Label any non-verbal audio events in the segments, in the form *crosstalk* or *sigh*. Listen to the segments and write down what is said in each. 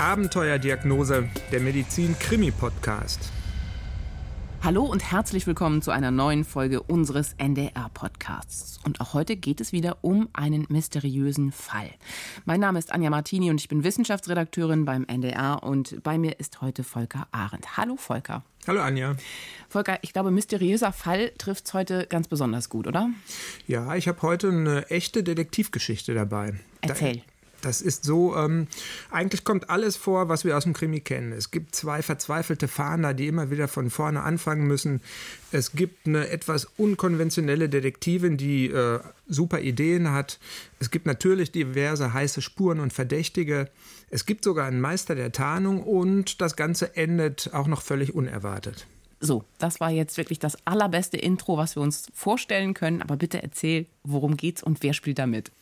Abenteuerdiagnose, der Medizin-Krimi-Podcast. Hallo und herzlich willkommen zu einer neuen Folge unseres NDR-Podcasts. Und auch heute geht es wieder um einen mysteriösen Fall. Mein Name ist Anja Martini und ich bin Wissenschaftsredakteurin beim NDR und bei mir ist heute Volker Arendt. Hallo Volker. Hallo Anja. Volker, ich glaube, mysteriöser Fall trifft es heute ganz besonders gut, oder? Ja, ich habe heute eine echte Detektivgeschichte dabei. Erzähl. Da das ist so, ähm, eigentlich kommt alles vor, was wir aus dem Krimi kennen. Es gibt zwei verzweifelte Fahnder, die immer wieder von vorne anfangen müssen. Es gibt eine etwas unkonventionelle Detektivin, die äh, super Ideen hat. Es gibt natürlich diverse heiße Spuren und Verdächtige. Es gibt sogar einen Meister der Tarnung und das Ganze endet auch noch völlig unerwartet. So, das war jetzt wirklich das allerbeste Intro, was wir uns vorstellen können. Aber bitte erzähl, worum geht's und wer spielt da mit?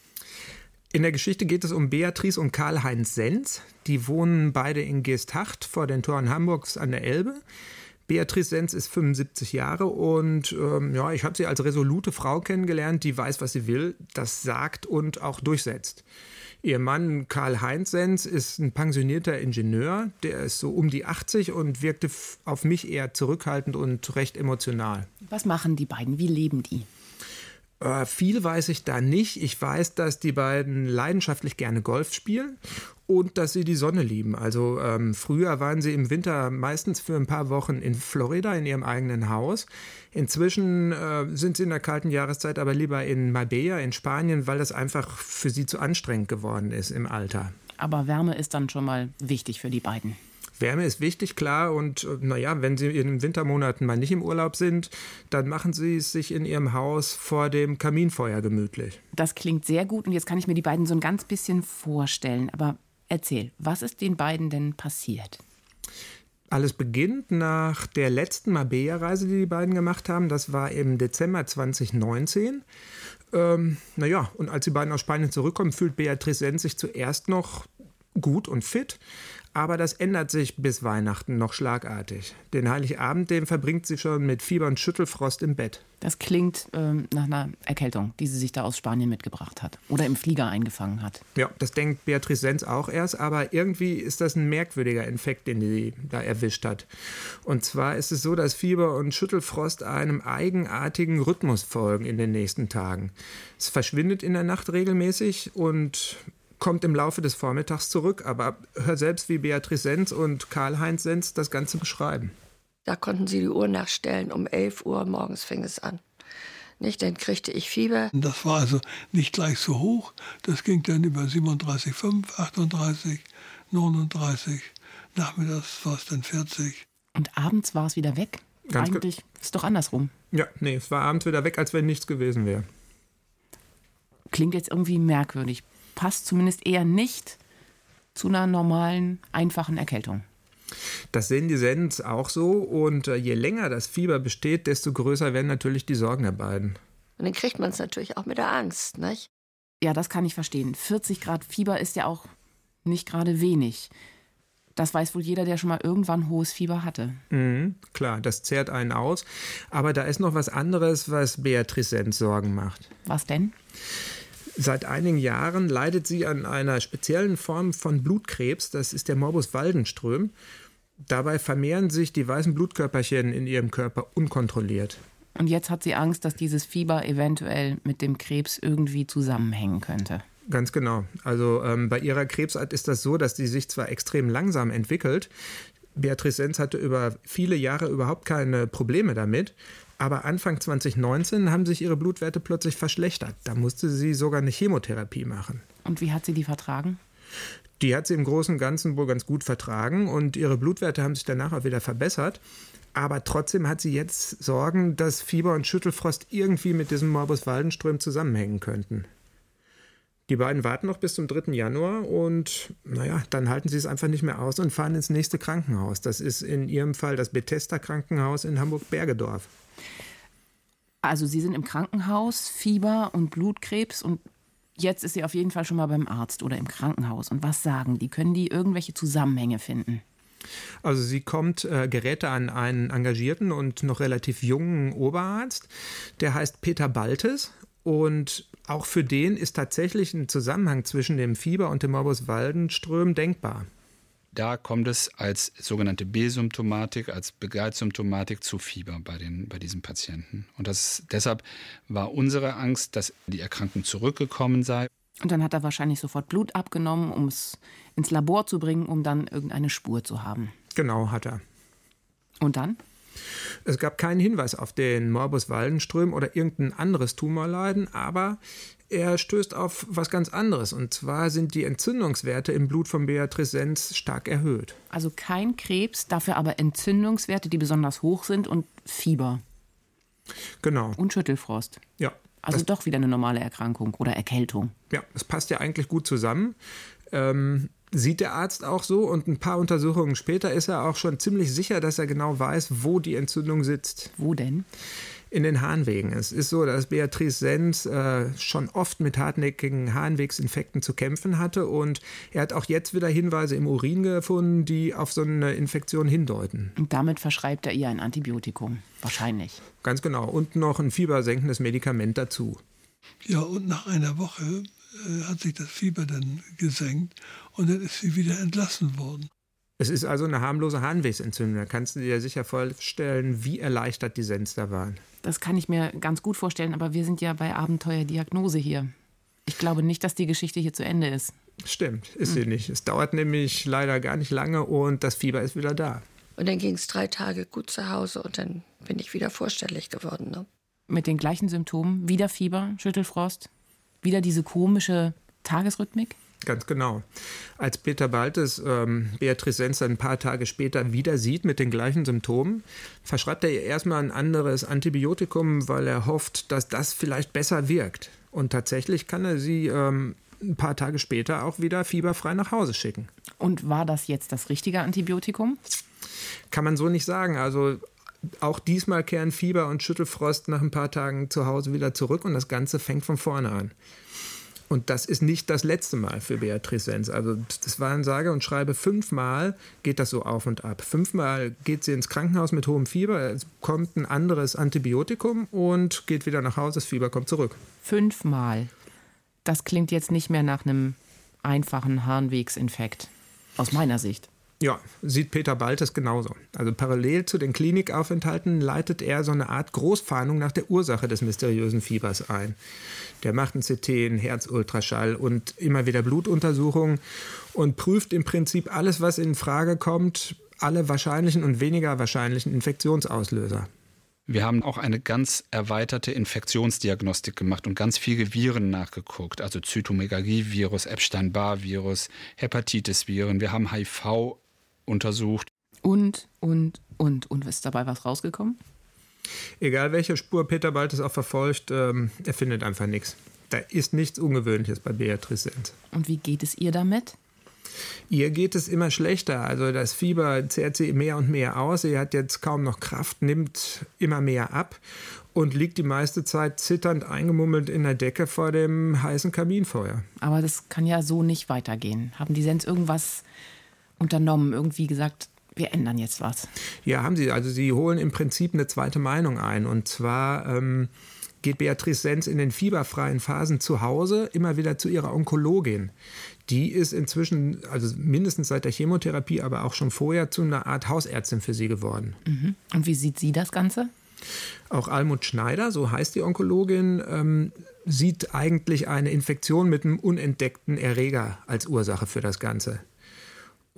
In der Geschichte geht es um Beatrice und Karl-Heinz Senz. Die wohnen beide in Geesthacht vor den Toren Hamburgs an der Elbe. Beatrice Senz ist 75 Jahre und ähm, ja, ich habe sie als resolute Frau kennengelernt, die weiß, was sie will, das sagt und auch durchsetzt. Ihr Mann Karl-Heinz Senz ist ein pensionierter Ingenieur, der ist so um die 80 und wirkte auf mich eher zurückhaltend und recht emotional. Was machen die beiden? Wie leben die? Äh, viel weiß ich da nicht. Ich weiß, dass die beiden leidenschaftlich gerne Golf spielen und dass sie die Sonne lieben. Also ähm, früher waren sie im Winter meistens für ein paar Wochen in Florida in ihrem eigenen Haus. Inzwischen äh, sind sie in der kalten Jahreszeit aber lieber in Marbella in Spanien, weil das einfach für sie zu anstrengend geworden ist im Alter. Aber Wärme ist dann schon mal wichtig für die beiden. Wärme ist wichtig, klar. Und äh, naja, wenn Sie in den Wintermonaten mal nicht im Urlaub sind, dann machen Sie es sich in Ihrem Haus vor dem Kaminfeuer gemütlich. Das klingt sehr gut und jetzt kann ich mir die beiden so ein ganz bisschen vorstellen. Aber erzähl, was ist den beiden denn passiert? Alles beginnt nach der letzten Marbella-Reise, die die beiden gemacht haben. Das war im Dezember 2019. Ähm, naja, und als die beiden aus Spanien zurückkommen, fühlt Beatrice Senz sich zuerst noch gut und fit. Aber das ändert sich bis Weihnachten noch schlagartig. Den Heiligabend, den verbringt sie schon mit Fieber und Schüttelfrost im Bett. Das klingt ähm, nach einer Erkältung, die sie sich da aus Spanien mitgebracht hat oder im Flieger eingefangen hat. Ja, das denkt Beatrice Senz auch erst, aber irgendwie ist das ein merkwürdiger Infekt, den sie da erwischt hat. Und zwar ist es so, dass Fieber und Schüttelfrost einem eigenartigen Rhythmus folgen in den nächsten Tagen. Es verschwindet in der Nacht regelmäßig und kommt im Laufe des Vormittags zurück. Aber hör selbst, wie Beatrice Senz und Karl-Heinz Senz das Ganze beschreiben. Da konnten sie die Uhr nachstellen. Um 11 Uhr morgens fing es an. Nicht, dann kriegte ich Fieber. Das war also nicht gleich so hoch. Das ging dann über 37,5, 38, 39. Nachmittags war es dann 40. Und abends war es wieder weg? Ganz Eigentlich ist doch andersrum. Ja, nee, es war abends wieder weg, als wenn nichts gewesen wäre. Klingt jetzt irgendwie merkwürdig passt zumindest eher nicht zu einer normalen, einfachen Erkältung. Das sehen die Sens auch so und äh, je länger das Fieber besteht, desto größer werden natürlich die Sorgen der beiden. Und dann kriegt man es natürlich auch mit der Angst, nicht? Ja, das kann ich verstehen. 40 Grad Fieber ist ja auch nicht gerade wenig. Das weiß wohl jeder, der schon mal irgendwann hohes Fieber hatte. Mhm, klar, das zehrt einen aus. Aber da ist noch was anderes, was Beatrice Sens Sorgen macht. Was denn? Seit einigen Jahren leidet sie an einer speziellen Form von Blutkrebs, das ist der Morbus Waldenström. Dabei vermehren sich die weißen Blutkörperchen in ihrem Körper unkontrolliert. Und jetzt hat sie Angst, dass dieses Fieber eventuell mit dem Krebs irgendwie zusammenhängen könnte. Ganz genau. Also ähm, bei ihrer Krebsart ist das so, dass sie sich zwar extrem langsam entwickelt. Beatrice Senz hatte über viele Jahre überhaupt keine Probleme damit. Aber Anfang 2019 haben sich ihre Blutwerte plötzlich verschlechtert. Da musste sie sogar eine Chemotherapie machen. Und wie hat sie die vertragen? Die hat sie im Großen und Ganzen wohl ganz gut vertragen und ihre Blutwerte haben sich danach auch wieder verbessert. Aber trotzdem hat sie jetzt Sorgen, dass Fieber und Schüttelfrost irgendwie mit diesem Morbus Waldenström zusammenhängen könnten. Die beiden warten noch bis zum 3. Januar und naja, dann halten sie es einfach nicht mehr aus und fahren ins nächste Krankenhaus. Das ist in ihrem Fall das Bethesda Krankenhaus in Hamburg-Bergedorf. Also Sie sind im Krankenhaus, Fieber und Blutkrebs und jetzt ist sie auf jeden Fall schon mal beim Arzt oder im Krankenhaus. Und was sagen die? Können die irgendwelche Zusammenhänge finden? Also sie kommt, äh, gerät an einen engagierten und noch relativ jungen Oberarzt, der heißt Peter Baltes und auch für den ist tatsächlich ein Zusammenhang zwischen dem Fieber und dem Morbus Waldenström denkbar. Da kommt es als sogenannte B-Symptomatik, als Begleitsymptomatik zu Fieber bei, den, bei diesen Patienten. Und das, deshalb war unsere Angst, dass die Erkrankung zurückgekommen sei. Und dann hat er wahrscheinlich sofort Blut abgenommen, um es ins Labor zu bringen, um dann irgendeine Spur zu haben. Genau, hat er. Und dann? Es gab keinen Hinweis auf den Morbus Waldenström oder irgendein anderes Tumorleiden, aber er stößt auf was ganz anderes. Und zwar sind die Entzündungswerte im Blut von Beatrice Sens stark erhöht. Also kein Krebs, dafür aber Entzündungswerte, die besonders hoch sind und Fieber. Genau. Und Schüttelfrost. Ja. Also doch wieder eine normale Erkrankung oder Erkältung. Ja, das passt ja eigentlich gut zusammen. Ähm, sieht der Arzt auch so und ein paar Untersuchungen später ist er auch schon ziemlich sicher, dass er genau weiß, wo die Entzündung sitzt. Wo denn? In den Harnwegen. Es ist so, dass Beatrice Sens äh, schon oft mit hartnäckigen Harnwegsinfekten zu kämpfen hatte und er hat auch jetzt wieder Hinweise im Urin gefunden, die auf so eine Infektion hindeuten. Und damit verschreibt er ihr ein Antibiotikum. Wahrscheinlich. Ganz genau. Und noch ein fiebersenkendes Medikament dazu. Ja, und nach einer Woche äh, hat sich das Fieber dann gesenkt und dann ist sie wieder entlassen worden. Es ist also eine harmlose Harnwegsentzündung. Da kannst du dir sicher vorstellen, wie erleichtert die Sens da waren. Das kann ich mir ganz gut vorstellen, aber wir sind ja bei Abenteuerdiagnose hier. Ich glaube nicht, dass die Geschichte hier zu Ende ist. Stimmt, ist sie nicht. Es dauert nämlich leider gar nicht lange und das Fieber ist wieder da. Und dann ging es drei Tage gut zu Hause und dann bin ich wieder vorstellig geworden. Ne? Mit den gleichen Symptomen, wieder Fieber, Schüttelfrost, wieder diese komische Tagesrhythmik? Ganz genau. Als Peter Baltes ähm, Beatrice Sens ein paar Tage später wieder sieht mit den gleichen Symptomen, verschreibt er ihr erstmal ein anderes Antibiotikum, weil er hofft, dass das vielleicht besser wirkt. Und tatsächlich kann er sie ähm, ein paar Tage später auch wieder fieberfrei nach Hause schicken. Und war das jetzt das richtige Antibiotikum? Kann man so nicht sagen. Also auch diesmal kehren Fieber und Schüttelfrost nach ein paar Tagen zu Hause wieder zurück und das Ganze fängt von vorne an. Und das ist nicht das letzte Mal für Beatrice Sens. Also das waren sage und schreibe fünfmal geht das so auf und ab. Fünfmal geht sie ins Krankenhaus mit hohem Fieber, kommt ein anderes Antibiotikum und geht wieder nach Hause, das Fieber kommt zurück. Fünfmal. Das klingt jetzt nicht mehr nach einem einfachen Harnwegsinfekt. Aus meiner Sicht. Ja, sieht Peter Baltes genauso. Also parallel zu den Klinikaufenthalten leitet er so eine Art Großfahndung nach der Ursache des mysteriösen Fiebers ein. Der macht ein CT, einen Herzultraschall und immer wieder Blutuntersuchungen und prüft im Prinzip alles, was in Frage kommt, alle wahrscheinlichen und weniger wahrscheinlichen Infektionsauslöser. Wir haben auch eine ganz erweiterte Infektionsdiagnostik gemacht und ganz viele Viren nachgeguckt. Also Zytomegalie-Virus, Epstein-Barr-Virus, Hepatitis-Viren. Wir haben HIV untersucht. Und, und, und. Und ist dabei was rausgekommen? Egal welche Spur Peter Baltes auch verfolgt, ähm, er findet einfach nichts. Da ist nichts Ungewöhnliches bei Beatrice Sens. Und wie geht es ihr damit? Ihr geht es immer schlechter. Also das Fieber zehrt sie mehr und mehr aus. Sie hat jetzt kaum noch Kraft, nimmt immer mehr ab und liegt die meiste Zeit zitternd eingemummelt in der Decke vor dem heißen Kaminfeuer. Aber das kann ja so nicht weitergehen. Haben die Sens irgendwas unternommen? Irgendwie gesagt, wir ändern jetzt was? Ja, haben sie. Also sie holen im Prinzip eine zweite Meinung ein. Und zwar ähm, geht Beatrice Sens in den fieberfreien Phasen zu Hause immer wieder zu ihrer Onkologin. Die ist inzwischen, also mindestens seit der Chemotherapie, aber auch schon vorher zu einer Art Hausärztin für sie geworden. Mhm. Und wie sieht sie das Ganze? Auch Almut Schneider, so heißt die Onkologin, ähm, sieht eigentlich eine Infektion mit einem unentdeckten Erreger als Ursache für das Ganze.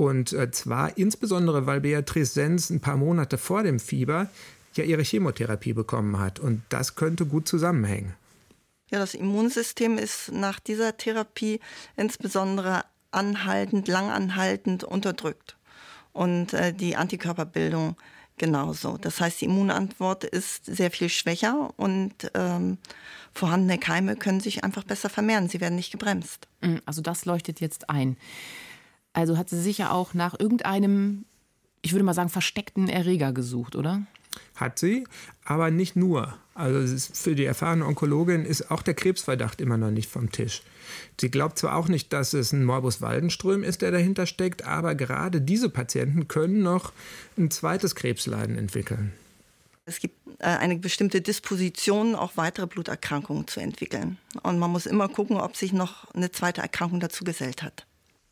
Und äh, zwar insbesondere, weil Beatrice Sens ein paar Monate vor dem Fieber ja ihre Chemotherapie bekommen hat. Und das könnte gut zusammenhängen. Ja, das Immunsystem ist nach dieser Therapie insbesondere anhaltend, langanhaltend unterdrückt. Und äh, die Antikörperbildung genauso. Das heißt, die Immunantwort ist sehr viel schwächer und ähm, vorhandene Keime können sich einfach besser vermehren. Sie werden nicht gebremst. Also das leuchtet jetzt ein. Also hat sie sicher auch nach irgendeinem, ich würde mal sagen, versteckten Erreger gesucht, oder? Hat sie, aber nicht nur. Also für die erfahrene Onkologin ist auch der Krebsverdacht immer noch nicht vom Tisch. Sie glaubt zwar auch nicht, dass es ein Morbus Waldenström ist, der dahinter steckt, aber gerade diese Patienten können noch ein zweites Krebsleiden entwickeln. Es gibt äh, eine bestimmte Disposition, auch weitere Bluterkrankungen zu entwickeln. Und man muss immer gucken, ob sich noch eine zweite Erkrankung dazu gesellt hat.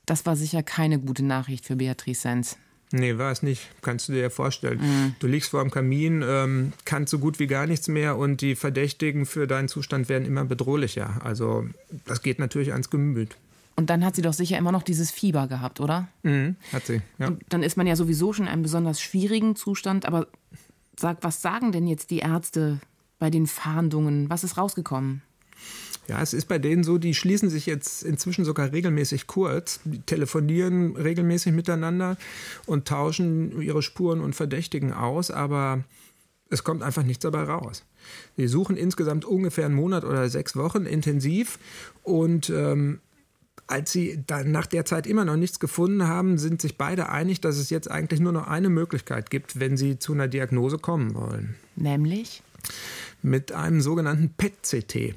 Das war sicher keine gute Nachricht für Beatrice Sens. Nee, war es nicht. Kannst du dir ja vorstellen. Mhm. Du liegst vor dem Kamin, ähm, kannst so gut wie gar nichts mehr und die Verdächtigen für deinen Zustand werden immer bedrohlicher. Also das geht natürlich ans Gemüt. Und dann hat sie doch sicher immer noch dieses Fieber gehabt, oder? Mhm, hat sie, ja. Und dann ist man ja sowieso schon in einem besonders schwierigen Zustand. Aber sag, was sagen denn jetzt die Ärzte bei den Fahndungen? Was ist rausgekommen? Ja, es ist bei denen so, die schließen sich jetzt inzwischen sogar regelmäßig kurz, die telefonieren regelmäßig miteinander und tauschen ihre Spuren und Verdächtigen aus, aber es kommt einfach nichts dabei raus. Sie suchen insgesamt ungefähr einen Monat oder sechs Wochen intensiv und ähm, als sie dann nach der Zeit immer noch nichts gefunden haben, sind sich beide einig, dass es jetzt eigentlich nur noch eine Möglichkeit gibt, wenn sie zu einer Diagnose kommen wollen. Nämlich? Mit einem sogenannten PET-CT.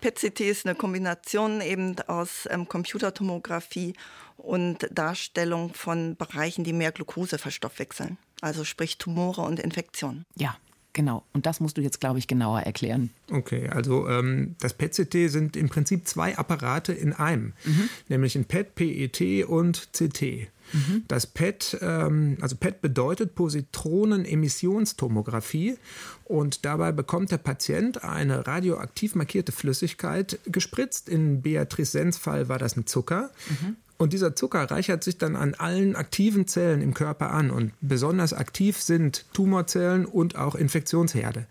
PET-CT ist eine Kombination eben aus ähm, Computertomographie und Darstellung von Bereichen, die mehr Glucose verstoffwechseln. Also sprich Tumore und Infektionen. Ja, Genau, und das musst du jetzt, glaube ich, genauer erklären. Okay, also ähm, das PET-CT sind im Prinzip zwei Apparate in einem, mhm. nämlich ein PET, PET und CT. Mhm. Das PET, ähm, also PET bedeutet Positronenemissionstomographie und dabei bekommt der Patient eine radioaktiv markierte Flüssigkeit gespritzt. In Beatrice Sens Fall war das ein Zucker. Mhm. Und dieser Zucker reichert sich dann an allen aktiven Zellen im Körper an. Und besonders aktiv sind Tumorzellen und auch Infektionsherde.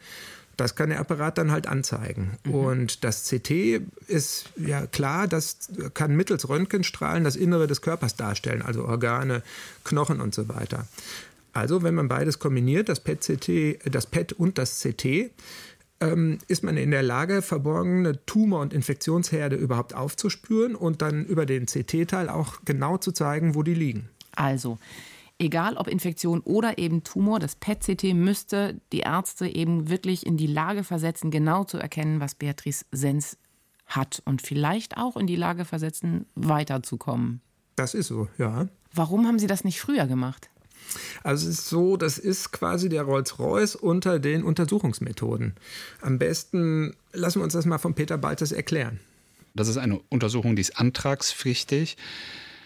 Das kann der Apparat dann halt anzeigen. Mhm. Und das CT ist ja klar, das kann mittels Röntgenstrahlen das Innere des Körpers darstellen, also Organe, Knochen und so weiter. Also, wenn man beides kombiniert, das PET-CT, das PET und das CT, ähm, ist man in der Lage, verborgene Tumor- und Infektionsherde überhaupt aufzuspüren und dann über den CT-Teil auch genau zu zeigen, wo die liegen. Also, egal ob Infektion oder eben Tumor, das PET-CT müsste die Ärzte eben wirklich in die Lage versetzen, genau zu erkennen, was Beatrice Sens hat und vielleicht auch in die Lage versetzen, weiterzukommen. Das ist so, ja. Warum haben Sie das nicht früher gemacht? Also es ist so, das ist quasi der Rolls-Royce unter den Untersuchungsmethoden. Am besten lassen wir uns das mal von Peter Baltes erklären. Das ist eine Untersuchung, die ist antragspflichtig.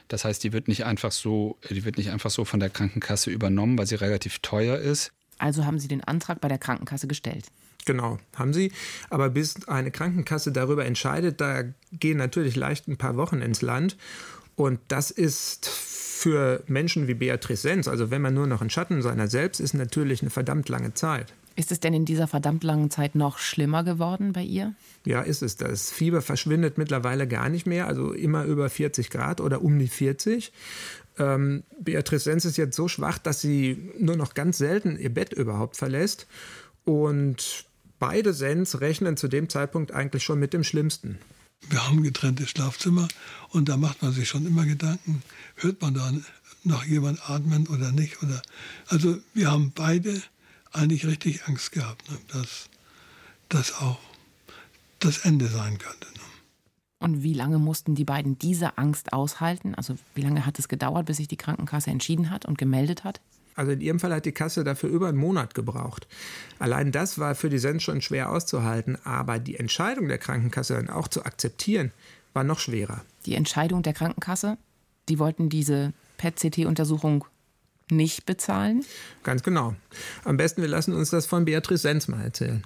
Das heißt, die wird nicht einfach so, die wird nicht einfach so von der Krankenkasse übernommen, weil sie relativ teuer ist. Also haben Sie den Antrag bei der Krankenkasse gestellt? Genau, haben sie. Aber bis eine Krankenkasse darüber entscheidet, da gehen natürlich leicht ein paar Wochen ins Land. Und das ist für Menschen wie Beatrice Sens, also wenn man nur noch ein Schatten seiner selbst ist, natürlich eine verdammt lange Zeit. Ist es denn in dieser verdammt langen Zeit noch schlimmer geworden bei ihr? Ja, ist es. Das Fieber verschwindet mittlerweile gar nicht mehr, also immer über 40 Grad oder um die 40. Ähm, Beatrice Sens ist jetzt so schwach, dass sie nur noch ganz selten ihr Bett überhaupt verlässt. Und beide Sens rechnen zu dem Zeitpunkt eigentlich schon mit dem Schlimmsten. Wir haben getrennte Schlafzimmer und da macht man sich schon immer Gedanken, hört man da noch jemand atmen oder nicht? Oder, also wir haben beide eigentlich richtig Angst gehabt, ne, dass das auch das Ende sein könnte. Ne. Und wie lange mussten die beiden diese Angst aushalten? Also wie lange hat es gedauert, bis sich die Krankenkasse entschieden hat und gemeldet hat? Also in ihrem Fall hat die Kasse dafür über einen Monat gebraucht. Allein das war für die Sens schon schwer auszuhalten, aber die Entscheidung der Krankenkasse dann auch zu akzeptieren, war noch schwerer. Die Entscheidung der Krankenkasse? Die wollten diese PET-CT-Untersuchung nicht bezahlen? Ganz genau. Am besten, wir lassen uns das von Beatrice Sens mal erzählen.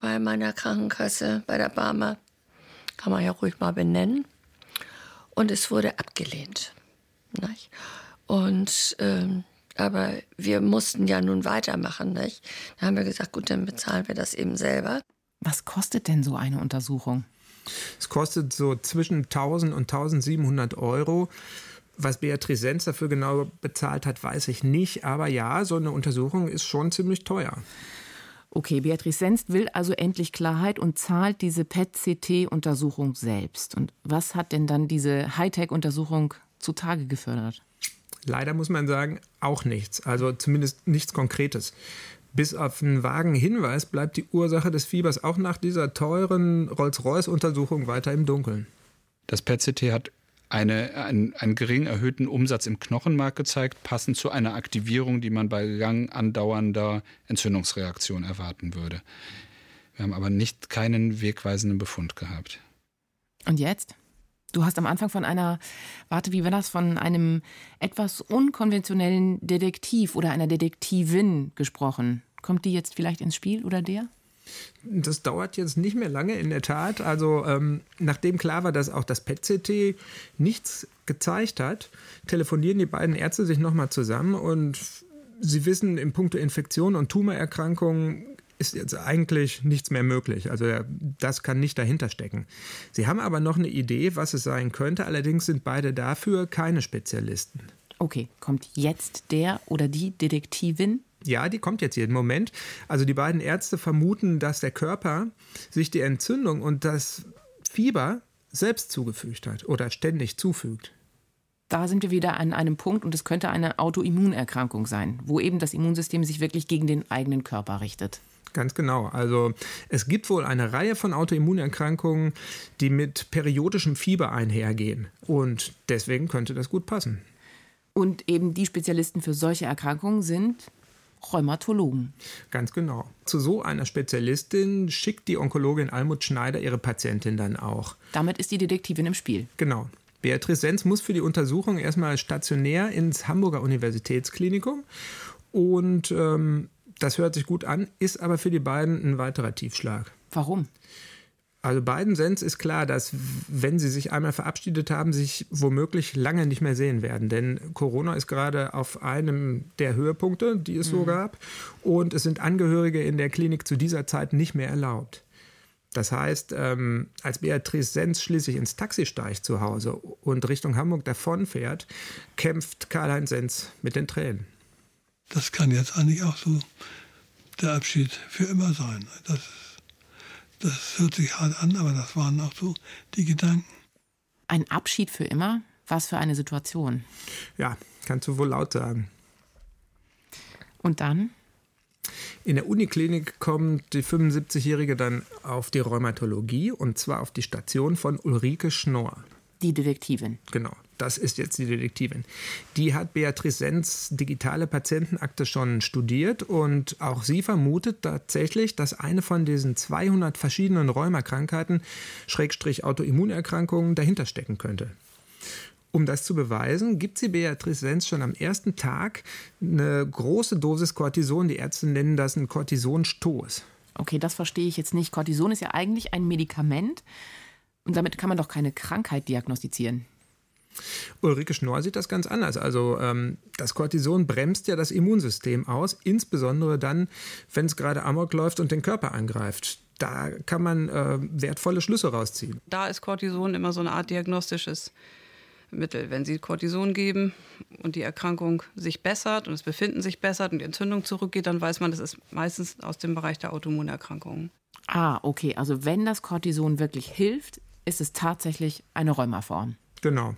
Bei meiner Krankenkasse, bei der Barmer, kann man ja ruhig mal benennen. Und es wurde abgelehnt. Nicht? Und ähm, aber wir mussten ja nun weitermachen, nicht? Da haben wir gesagt, gut, dann bezahlen wir das eben selber. Was kostet denn so eine Untersuchung? Es kostet so zwischen 1000 und 1700 Euro. Was Beatrice Sens dafür genau bezahlt hat, weiß ich nicht. Aber ja, so eine Untersuchung ist schon ziemlich teuer. Okay, Beatrice Sens will also endlich Klarheit und zahlt diese PET-CT-Untersuchung selbst. Und was hat denn dann diese Hightech-Untersuchung zutage gefördert? Leider muss man sagen, auch nichts. Also zumindest nichts Konkretes. Bis auf einen vagen Hinweis bleibt die Ursache des Fiebers auch nach dieser teuren Rolls-Royce-Untersuchung weiter im Dunkeln. Das PET-CT hat eine, einen, einen gering erhöhten Umsatz im Knochenmark gezeigt, passend zu einer Aktivierung, die man bei lang andauernder Entzündungsreaktion erwarten würde. Wir haben aber nicht keinen wegweisenden Befund gehabt. Und jetzt? Du hast am Anfang von einer, warte, wie war das, von einem etwas unkonventionellen Detektiv oder einer Detektivin gesprochen. Kommt die jetzt vielleicht ins Spiel oder der? Das dauert jetzt nicht mehr lange, in der Tat. Also, ähm, nachdem klar war, dass auch das PET-CT nichts gezeigt hat, telefonieren die beiden Ärzte sich nochmal zusammen und sie wissen, in puncto Infektion und Tumorerkrankungen ist jetzt eigentlich nichts mehr möglich. Also das kann nicht dahinter stecken. Sie haben aber noch eine Idee, was es sein könnte. Allerdings sind beide dafür keine Spezialisten. Okay, kommt jetzt der oder die Detektivin? Ja, die kommt jetzt jeden Moment. Also die beiden Ärzte vermuten, dass der Körper sich die Entzündung und das Fieber selbst zugefügt hat oder ständig zufügt. Da sind wir wieder an einem Punkt und es könnte eine Autoimmunerkrankung sein, wo eben das Immunsystem sich wirklich gegen den eigenen Körper richtet. Ganz genau. Also es gibt wohl eine Reihe von Autoimmunerkrankungen, die mit periodischem Fieber einhergehen. Und deswegen könnte das gut passen. Und eben die Spezialisten für solche Erkrankungen sind Rheumatologen. Ganz genau. Zu so einer Spezialistin schickt die Onkologin Almut Schneider ihre Patientin dann auch. Damit ist die Detektivin im Spiel. Genau. Beatrice Sens muss für die Untersuchung erstmal stationär ins Hamburger Universitätsklinikum. Und ähm, das hört sich gut an, ist aber für die beiden ein weiterer Tiefschlag. Warum? Also beiden Sens ist klar, dass wenn sie sich einmal verabschiedet haben, sich womöglich lange nicht mehr sehen werden. Denn Corona ist gerade auf einem der Höhepunkte, die es mhm. so gab. Und es sind Angehörige in der Klinik zu dieser Zeit nicht mehr erlaubt. Das heißt, ähm, als Beatrice Sens schließlich ins Taxi steigt zu Hause und Richtung Hamburg davonfährt, kämpft Karl-Heinz Sens mit den Tränen das kann jetzt eigentlich auch so der Abschied für immer sein. Das, das hört sich hart an, aber das waren auch so die Gedanken. Ein Abschied für immer? Was für eine Situation? Ja, kannst du wohl laut sagen. Und dann? In der Uniklinik kommt die 75-Jährige dann auf die Rheumatologie und zwar auf die Station von Ulrike Schnorr. Die Detektivin. Genau das ist jetzt die Detektivin. Die hat Beatrice Sens digitale Patientenakte schon studiert und auch sie vermutet tatsächlich, dass eine von diesen 200 verschiedenen Rheumakrankheiten, Schrägstrich Autoimmunerkrankungen, dahinter stecken könnte. Um das zu beweisen, gibt sie Beatrice Sens schon am ersten Tag eine große Dosis Cortison. Die Ärzte nennen das einen Cortisonstoß. Okay, das verstehe ich jetzt nicht. Cortison ist ja eigentlich ein Medikament und damit kann man doch keine Krankheit diagnostizieren. Ulrike Schnorr sieht das ganz anders. Also ähm, das Cortison bremst ja das Immunsystem aus, insbesondere dann, wenn es gerade amok läuft und den Körper angreift. Da kann man äh, wertvolle Schlüsse rausziehen. Da ist Cortison immer so eine Art diagnostisches Mittel. Wenn Sie Cortison geben und die Erkrankung sich bessert und das Befinden sich bessert und die Entzündung zurückgeht, dann weiß man, das ist meistens aus dem Bereich der Autoimmunerkrankungen. Ah, okay. Also wenn das Cortison wirklich hilft, ist es tatsächlich eine Rheumaform. Genau.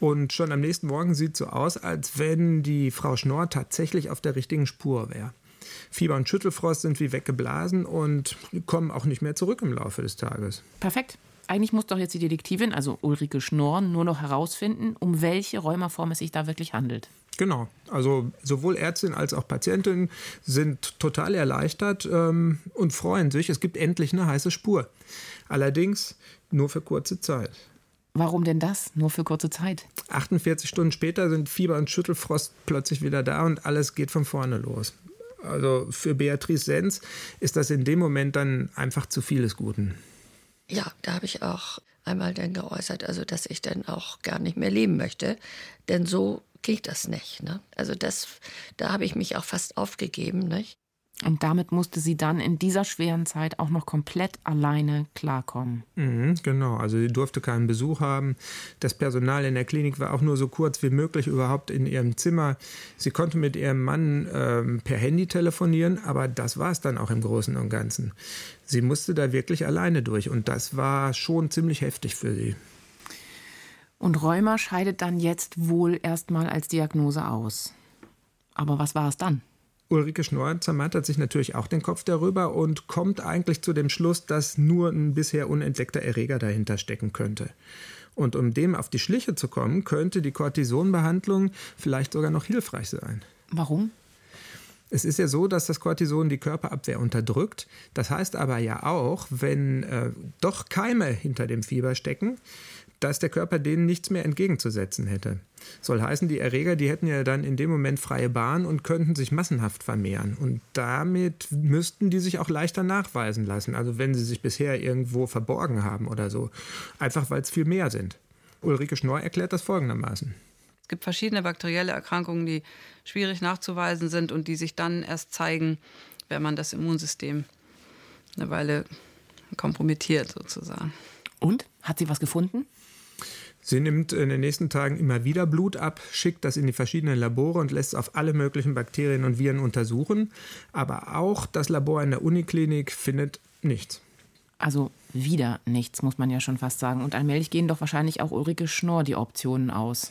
Und schon am nächsten Morgen sieht es so aus, als wenn die Frau Schnorr tatsächlich auf der richtigen Spur wäre. Fieber und Schüttelfrost sind wie weggeblasen und kommen auch nicht mehr zurück im Laufe des Tages. Perfekt. Eigentlich muss doch jetzt die Detektivin, also Ulrike Schnorr, nur noch herausfinden, um welche Rheumaform es sich da wirklich handelt. Genau. Also sowohl Ärztin als auch Patientin sind total erleichtert ähm, und freuen sich. Es gibt endlich eine heiße Spur. Allerdings nur für kurze Zeit. Warum denn das? Nur für kurze Zeit? 48 Stunden später sind Fieber und Schüttelfrost plötzlich wieder da und alles geht von vorne los. Also für Beatrice Sens ist das in dem Moment dann einfach zu viel des Guten. Ja, da habe ich auch einmal dann geäußert, also dass ich dann auch gar nicht mehr leben möchte. Denn so geht das nicht. Ne? Also das, da habe ich mich auch fast aufgegeben. Nicht? Und damit musste sie dann in dieser schweren Zeit auch noch komplett alleine klarkommen. Mhm, genau, also sie durfte keinen Besuch haben. Das Personal in der Klinik war auch nur so kurz wie möglich überhaupt in ihrem Zimmer. Sie konnte mit ihrem Mann ähm, per Handy telefonieren, aber das war es dann auch im Großen und Ganzen. Sie musste da wirklich alleine durch und das war schon ziemlich heftig für sie. Und Rheuma scheidet dann jetzt wohl erstmal als Diagnose aus. Aber was war es dann? Ulrike Schnorr zermartert sich natürlich auch den Kopf darüber und kommt eigentlich zu dem Schluss, dass nur ein bisher unentdeckter Erreger dahinter stecken könnte. Und um dem auf die Schliche zu kommen, könnte die Cortisonbehandlung vielleicht sogar noch hilfreich sein. Warum? Es ist ja so, dass das Cortison die Körperabwehr unterdrückt. Das heißt aber ja auch, wenn äh, doch Keime hinter dem Fieber stecken, dass der Körper denen nichts mehr entgegenzusetzen hätte. Soll heißen, die Erreger, die hätten ja dann in dem Moment freie Bahn und könnten sich massenhaft vermehren. Und damit müssten die sich auch leichter nachweisen lassen. Also wenn sie sich bisher irgendwo verborgen haben oder so. Einfach weil es viel mehr sind. Ulrike Schnorr erklärt das folgendermaßen. Es gibt verschiedene bakterielle Erkrankungen, die schwierig nachzuweisen sind und die sich dann erst zeigen, wenn man das Immunsystem eine Weile kompromittiert sozusagen. Und? Hat sie was gefunden? Sie nimmt in den nächsten Tagen immer wieder Blut ab, schickt das in die verschiedenen Labore und lässt es auf alle möglichen Bakterien und Viren untersuchen. Aber auch das Labor in der Uniklinik findet nichts. Also wieder nichts, muss man ja schon fast sagen. Und allmählich gehen doch wahrscheinlich auch Ulrike Schnorr die Optionen aus.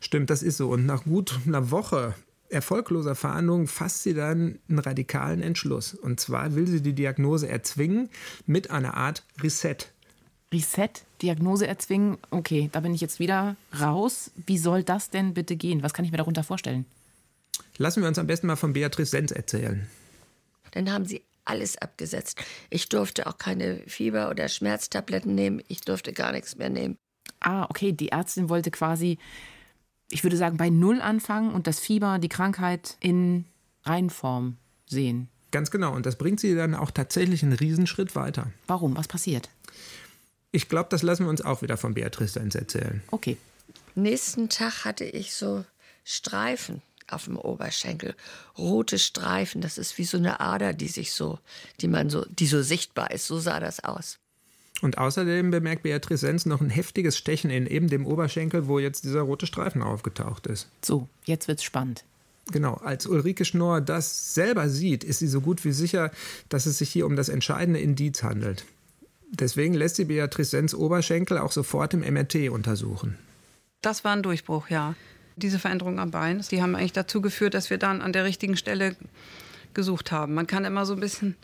Stimmt, das ist so. Und nach gut einer Woche erfolgloser Fahndung fasst sie dann einen radikalen Entschluss. Und zwar will sie die Diagnose erzwingen mit einer Art Reset. Reset, Diagnose erzwingen. Okay, da bin ich jetzt wieder raus. Wie soll das denn bitte gehen? Was kann ich mir darunter vorstellen? Lassen wir uns am besten mal von Beatrice Sens erzählen. Dann haben sie alles abgesetzt. Ich durfte auch keine Fieber- oder Schmerztabletten nehmen. Ich durfte gar nichts mehr nehmen. Ah, okay, die Ärztin wollte quasi, ich würde sagen, bei Null anfangen und das Fieber, die Krankheit in Reinform sehen. Ganz genau. Und das bringt sie dann auch tatsächlich einen Riesenschritt weiter. Warum? Was passiert? Ich glaube, das lassen wir uns auch wieder von Beatrice Sens erzählen. Okay. Nächsten Tag hatte ich so Streifen auf dem Oberschenkel, rote Streifen. Das ist wie so eine Ader, die sich so, die man so, die so sichtbar ist. So sah das aus. Und außerdem bemerkt Beatrice Sens noch ein heftiges Stechen in eben dem Oberschenkel, wo jetzt dieser rote Streifen aufgetaucht ist. So, jetzt wird's spannend. Genau, als Ulrike Schnorr das selber sieht, ist sie so gut wie sicher, dass es sich hier um das entscheidende Indiz handelt. Deswegen lässt sie Beatrice Sens Oberschenkel auch sofort im MRT untersuchen. Das war ein Durchbruch, ja. Diese Veränderungen am Bein, die haben eigentlich dazu geführt, dass wir dann an der richtigen Stelle gesucht haben. Man kann immer so ein bisschen,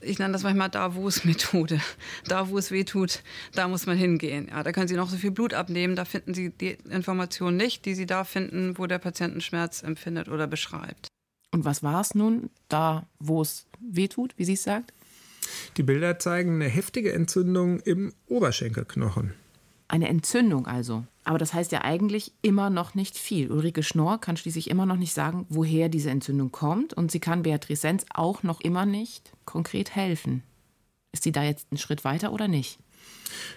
ich nenne das manchmal da, wo es Methode, da, wo es weh tut, da muss man hingehen. Ja, da können Sie noch so viel Blut abnehmen, da finden Sie die Informationen nicht, die Sie da finden, wo der Patient einen Schmerz empfindet oder beschreibt. Und was war es nun, da, wo es weh tut, wie sie es sagt? Die Bilder zeigen eine heftige Entzündung im Oberschenkelknochen. Eine Entzündung also. Aber das heißt ja eigentlich immer noch nicht viel. Ulrike Schnorr kann schließlich immer noch nicht sagen, woher diese Entzündung kommt. Und sie kann Beatrice Sens auch noch immer nicht konkret helfen. Ist sie da jetzt einen Schritt weiter oder nicht?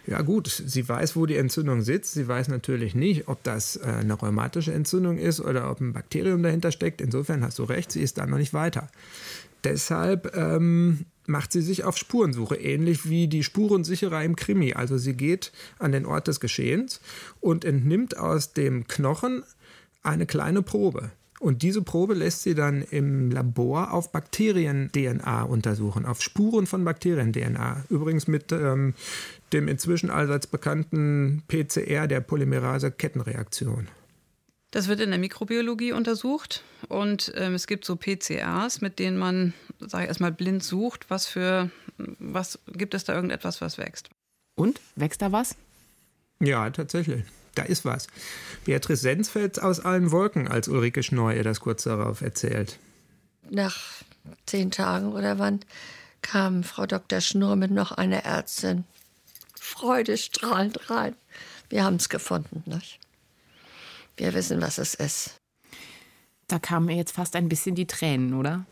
Ja gut, sie weiß, wo die Entzündung sitzt. Sie weiß natürlich nicht, ob das äh, eine rheumatische Entzündung ist oder ob ein Bakterium dahinter steckt. Insofern hast du recht, sie ist da noch nicht weiter. Deshalb ähm, macht sie sich auf Spurensuche, ähnlich wie die Spurensicherer im Krimi. Also sie geht an den Ort des Geschehens und entnimmt aus dem Knochen eine kleine Probe. Und diese Probe lässt sie dann im Labor auf Bakterien-DNA untersuchen, auf Spuren von Bakterien-DNA. Übrigens mit ähm, dem inzwischen allseits bekannten PCR der Polymerase-Kettenreaktion. Das wird in der Mikrobiologie untersucht und ähm, es gibt so PCRs, mit denen man, sage ich erstmal, blind sucht, was für, was gibt es da irgendetwas, was wächst. Und wächst da was? Ja, tatsächlich. Da ist was. Beatrice Sens fällt aus allen Wolken, als Ulrike Schnorr ihr das kurz darauf erzählt. Nach zehn Tagen oder wann kam Frau Dr. Schnurr mit noch einer Ärztin freudestrahlend rein. Wir haben es gefunden. Nicht? Wir wissen, was es ist. Da kamen mir jetzt fast ein bisschen die Tränen, oder?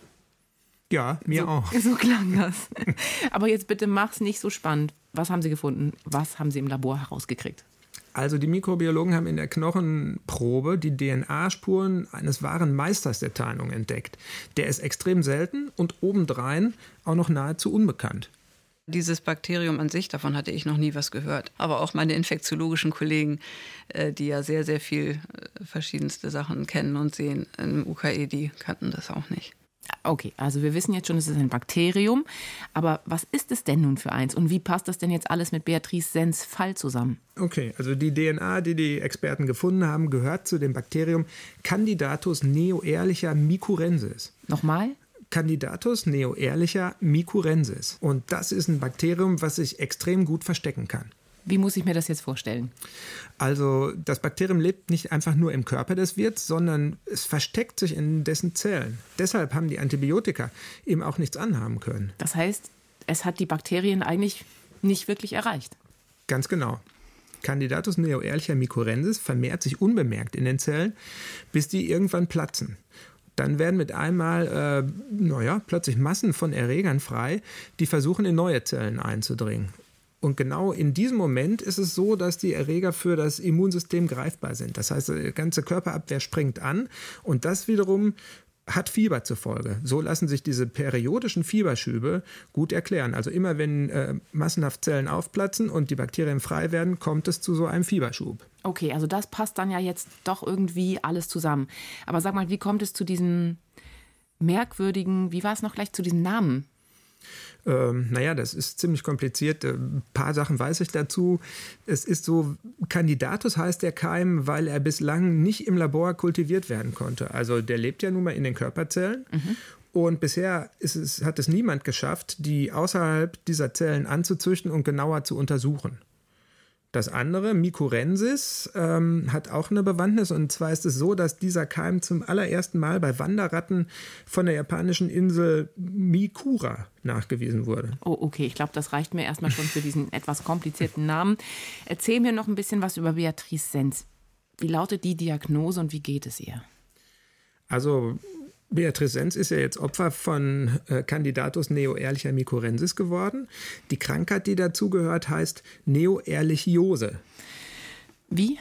Ja, mir so, auch. *laughs* So klang das. Aber jetzt bitte mach's nicht so spannend. Was haben Sie gefunden? Was haben Sie im Labor herausgekriegt? Also die Mikrobiologen haben in der Knochenprobe die DNA-Spuren eines wahren Meisters der Tarnung entdeckt. Der ist extrem selten und obendrein auch noch nahezu unbekannt. Dieses Bakterium an sich, davon hatte ich noch nie was gehört. Aber auch meine infektiologischen Kollegen, äh, die ja sehr, sehr viel äh, verschiedenste Sachen kennen und sehen im UKE, die kannten das auch nicht. Okay, also wir wissen jetzt schon, es ist ein Bakterium. Aber was ist es denn nun für eins? Und wie passt das denn jetzt alles mit Beatrice Sens Fall zusammen? Okay, also die DNA, die die Experten gefunden haben, gehört zu dem Bakterium Candidatus neoehrlicher micurensis. Nochmal? Candidatus neoehrlicher micurensis. Und das ist ein Bakterium, was sich extrem gut verstecken kann. Wie muss ich mir das jetzt vorstellen? Also das Bakterium lebt nicht einfach nur im Körper des Wirts, sondern es versteckt sich in dessen Zellen. Deshalb haben die Antibiotika eben auch nichts anhaben können. Das heißt, es hat die Bakterien eigentlich nicht wirklich erreicht. Ganz genau. Candidatus neoerlicher mycorrhensis vermehrt sich unbemerkt in den Zellen, bis die irgendwann platzen. Dann werden mit einmal, äh, naja, plötzlich Massen von Erregern frei, die versuchen, in neue Zellen einzudringen. Und genau in diesem Moment ist es so, dass die Erreger für das Immunsystem greifbar sind. Das heißt, die ganze Körperabwehr springt an und das wiederum hat Fieber zur Folge. So lassen sich diese periodischen Fieberschübe gut erklären. Also immer wenn äh, massenhaft Zellen aufplatzen und die Bakterien frei werden, kommt es zu so einem Fieberschub. Okay, also das passt dann ja jetzt doch irgendwie alles zusammen. Aber sag mal, wie kommt es zu diesem merkwürdigen, wie war es noch gleich, zu diesem Namen? Ähm, naja, das ist ziemlich kompliziert. Ein äh, paar Sachen weiß ich dazu. Es ist so, Candidatus heißt der Keim, weil er bislang nicht im Labor kultiviert werden konnte. Also der lebt ja nun mal in den Körperzellen. Mhm. Und bisher es, hat es niemand geschafft, die außerhalb dieser Zellen anzuzüchten und genauer zu untersuchen. Das andere, Mycorrhensis, ähm, hat auch eine Bewandtnis. Und zwar ist es so, dass dieser Keim zum allerersten Mal bei Wanderratten von der japanischen Insel Mikura nachgewiesen wurde. Oh, okay. Ich glaube, das reicht mir erstmal schon für diesen etwas komplizierten Namen. Erzähl mir noch ein bisschen was über Beatrice Sens. Wie lautet die Diagnose und wie geht es ihr? Also Beatrice Sens ist ja jetzt Opfer von äh, Candidatus neoehrlicher Mycorrhensis geworden. Die Krankheit, die dazugehört, heißt Neoehrlichiose. Wie?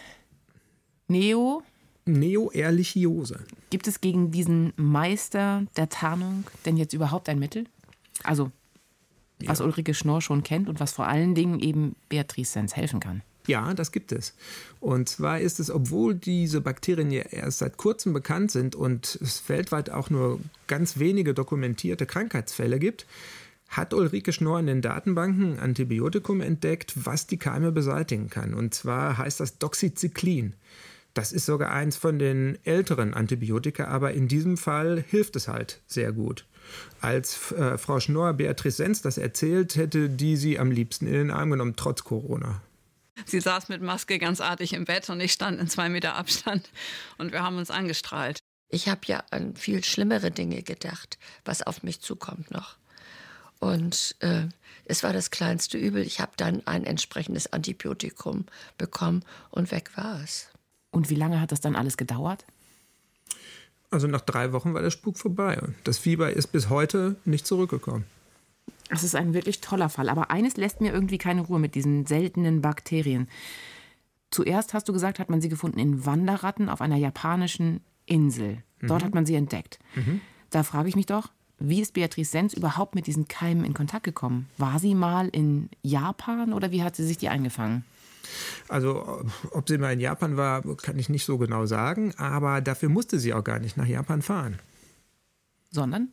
Neo? Neoehrlichiose. Gibt es gegen diesen Meister der Tarnung denn jetzt überhaupt ein Mittel? Also, was ja. Ulrike Schnorr schon kennt und was vor allen Dingen eben Beatrice Sens helfen kann. Ja, das gibt es. Und zwar ist es, obwohl diese Bakterien ja erst seit kurzem bekannt sind und es weltweit auch nur ganz wenige dokumentierte Krankheitsfälle gibt, hat Ulrike Schnorr in den Datenbanken ein Antibiotikum entdeckt, was die Keime beseitigen kann. Und zwar heißt das Doxycyclin. Das ist sogar eins von den älteren Antibiotika, aber in diesem Fall hilft es halt sehr gut. Als äh, Frau Schnorr Beatrice Sens das erzählt, hätte die sie am liebsten in den Arm genommen, trotz Corona. Sie saß mit Maske ganz artig im Bett und ich stand in zwei Meter Abstand und wir haben uns angestrahlt. Ich habe ja an viel schlimmere Dinge gedacht, was auf mich zukommt noch. Und äh, es war das kleinste Übel. Ich habe dann ein entsprechendes Antibiotikum bekommen und weg war es. Und wie lange hat das dann alles gedauert? Also nach drei Wochen war der Spuk vorbei. Das Fieber ist bis heute nicht zurückgekommen. Das ist ein wirklich toller Fall. Aber eines lässt mir irgendwie keine Ruhe mit diesen seltenen Bakterien. Zuerst hast du gesagt, hat man sie gefunden in Wanderratten auf einer japanischen Insel. Dort mhm. hat man sie entdeckt. Mhm. Da frage ich mich doch, wie ist Beatrice Sens überhaupt mit diesen Keimen in Kontakt gekommen? War sie mal in Japan oder wie hat sie sich die eingefangen? Also, ob sie mal in Japan war, kann ich nicht so genau sagen, aber dafür musste sie auch gar nicht nach Japan fahren. Sondern?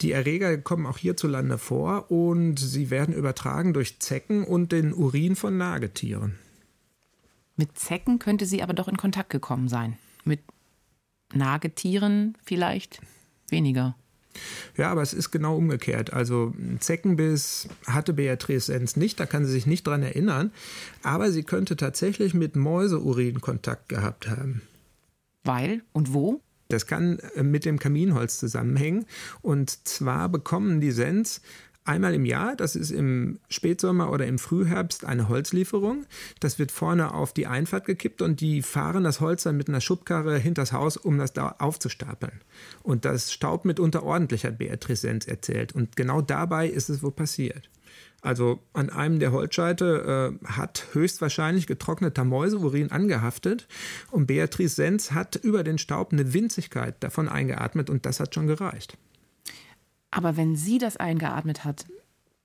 Die Erreger kommen auch hierzulande vor und sie werden übertragen durch Zecken und den Urin von Nagetieren. Mit Zecken könnte sie aber doch in Kontakt gekommen sein. Mit Nagetieren vielleicht weniger. Ja, aber es ist genau umgekehrt. Also Zeckenbiss hatte Beatrice Sens nicht, da kann sie sich nicht dran erinnern. Aber sie könnte tatsächlich mit Mäuseurin Kontakt gehabt haben. Weil und wo? Das kann äh, mit dem Kaminholz zusammenhängen. Und zwar bekommen die Sens einmal im Jahr, das ist im Spätsommer oder im Frühherbst, eine Holzlieferung. Das wird vorne auf die Einfahrt gekippt und die fahren das Holz dann mit einer Schubkarre hinters Haus, um das da aufzustapeln. Und das staubt mitunter ordentlich, hat Beatrice Sens erzählt. Und genau dabei ist es wohl passiert. Also an einem der Holzscheite äh, hat höchstwahrscheinlich getrockneter Mäuseurin angehaftet und Beatrice Sens hat über den Staub eine Winzigkeit davon eingeatmet und das hat schon gereicht. Aber wenn sie das eingeatmet hat,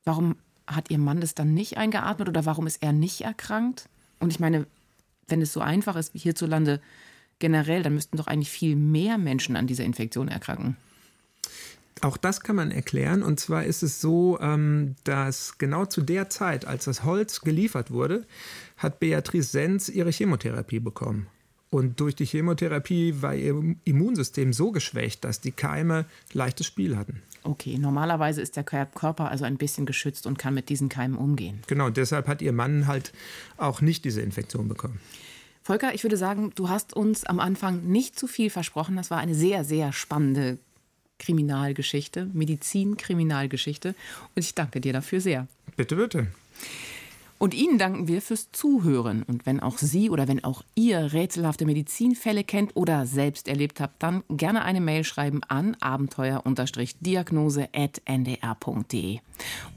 warum hat ihr Mann das dann nicht eingeatmet oder warum ist er nicht erkrankt? Und ich meine, wenn es so einfach ist wie hierzulande generell, dann müssten doch eigentlich viel mehr Menschen an dieser Infektion erkranken. Auch das kann man erklären. Und zwar ist es so, ähm, dass genau zu der Zeit, als das Holz geliefert wurde, hat Beatrice Sens ihre Chemotherapie bekommen. Und durch die Chemotherapie war ihr Immunsystem so geschwächt, dass die Keime leichtes Spiel hatten. Okay, normalerweise ist der Körper also ein bisschen geschützt und kann mit diesen Keimen umgehen. Genau, deshalb hat ihr Mann halt auch nicht diese Infektion bekommen. Volker, ich würde sagen, du hast uns am Anfang nicht zu viel versprochen. Das war eine sehr, sehr spannende Kriminalgeschichte, Medizin-Kriminalgeschichte. Und ich danke dir dafür sehr. Bitte, bitte. Und Ihnen danken wir fürs Zuhören. Und wenn auch Sie oder wenn auch ihr rätselhafte Medizinfälle kennt oder selbst erlebt habt, dann gerne eine Mail schreiben an abenteuer-diagnose.ndr.de.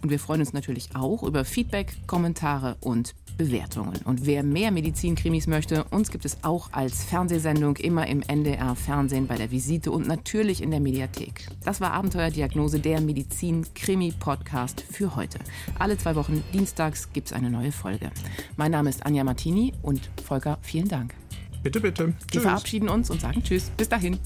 Und wir freuen uns natürlich auch über Feedback, Kommentare und Bewertungen. Und wer mehr Medizinkrimis möchte, uns gibt es auch als Fernsehsendung immer im NDR Fernsehen bei der Visite und natürlich in der Mediathek. Das war Abenteuerdiagnose, der Medizin-Krimi-Podcast für heute. Alle zwei Wochen dienstags gibt es eine neue Folge. Mein Name ist Anja Martini und Volker, vielen Dank. Bitte, bitte. Wir tschüss. verabschieden uns und sagen Tschüss. Bis dahin.